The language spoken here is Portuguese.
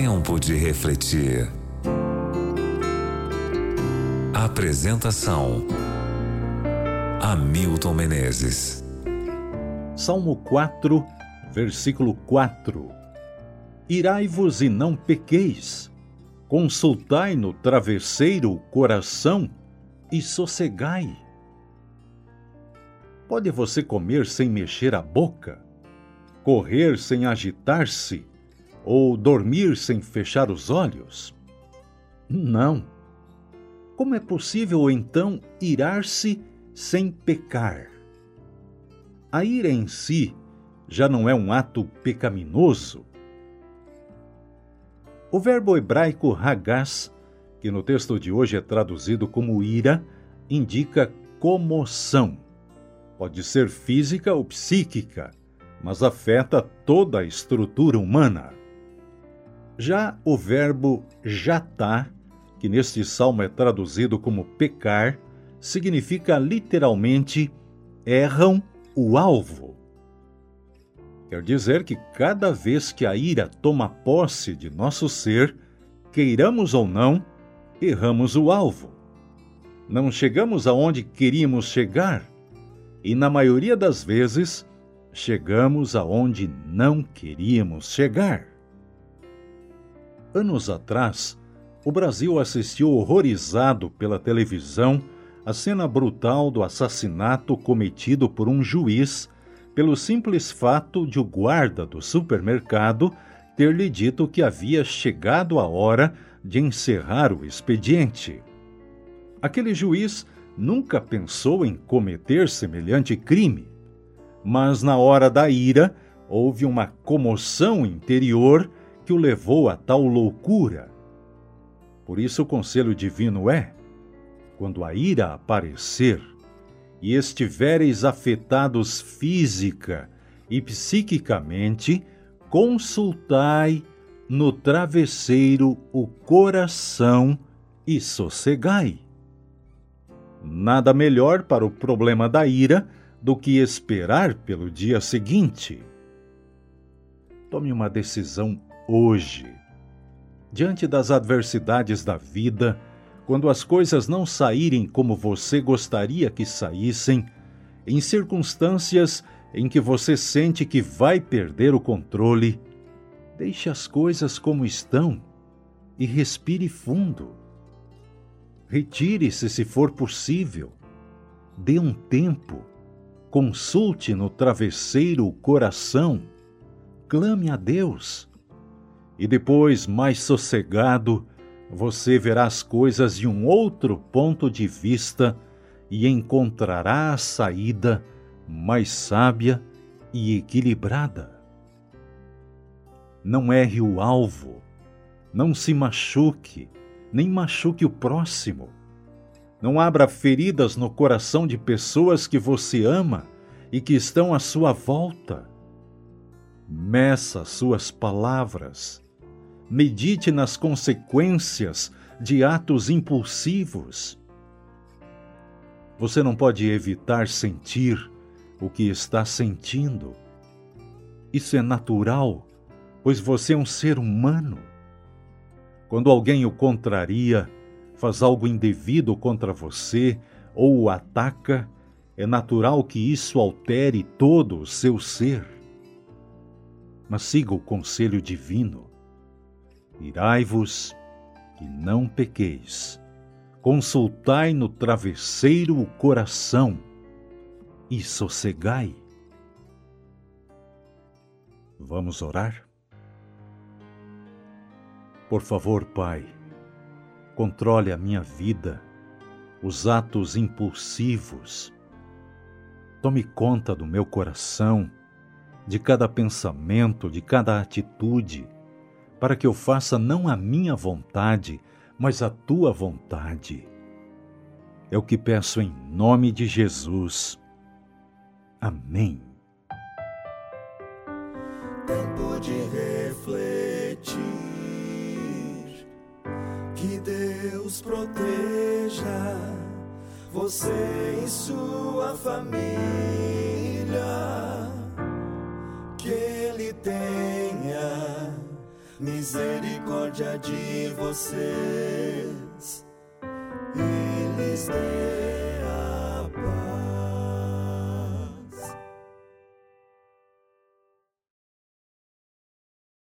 Tempo de refletir. Apresentação: Hamilton Menezes. Salmo 4, versículo 4. Irai-vos e não pequeis, consultai no travesseiro o coração e sossegai. Pode você comer sem mexer a boca, correr sem agitar-se ou dormir sem fechar os olhos? Não. Como é possível então irar-se sem pecar? A ira em si já não é um ato pecaminoso. O verbo hebraico hagás, que no texto de hoje é traduzido como ira, indica comoção. Pode ser física ou psíquica, mas afeta toda a estrutura humana. Já o verbo jatá, que neste salmo é traduzido como pecar, significa literalmente erram o alvo. Quer dizer que cada vez que a ira toma posse de nosso ser, queiramos ou não, erramos o alvo. Não chegamos aonde queríamos chegar e, na maioria das vezes, chegamos aonde não queríamos chegar. Anos atrás, o Brasil assistiu horrorizado pela televisão a cena brutal do assassinato cometido por um juiz pelo simples fato de o guarda do supermercado ter lhe dito que havia chegado a hora de encerrar o expediente. Aquele juiz nunca pensou em cometer semelhante crime, mas na hora da ira houve uma comoção interior que o levou a tal loucura. Por isso o conselho divino é: quando a ira aparecer e estivereis afetados física e psiquicamente, consultai no travesseiro o coração e sossegai. Nada melhor para o problema da ira do que esperar pelo dia seguinte. Tome uma decisão hoje. Diante das adversidades da vida, quando as coisas não saírem como você gostaria que saíssem, em circunstâncias em que você sente que vai perder o controle, deixe as coisas como estão e respire fundo. Retire-se se for possível. Dê um tempo. Consulte no travesseiro o coração. Clame a Deus. E depois, mais sossegado, você verá as coisas de um outro ponto de vista e encontrará a saída mais sábia e equilibrada. Não erre o alvo, não se machuque, nem machuque o próximo. Não abra feridas no coração de pessoas que você ama e que estão à sua volta. Meça suas palavras. Medite nas consequências de atos impulsivos. Você não pode evitar sentir o que está sentindo. Isso é natural, pois você é um ser humano. Quando alguém o contraria, faz algo indevido contra você ou o ataca, é natural que isso altere todo o seu ser. Mas siga o conselho divino. Irai-vos e não pequeis. Consultai no travesseiro o coração e sossegai. Vamos orar? Por favor, Pai, controle a minha vida, os atos impulsivos. Tome conta do meu coração, de cada pensamento, de cada atitude, para que eu faça não a minha vontade, mas a tua vontade. É o que peço em nome de Jesus. Amém. Tempo de refletir. Que Deus proteja você e sua família. Que Ele tenha misericórdia de vocês. Eles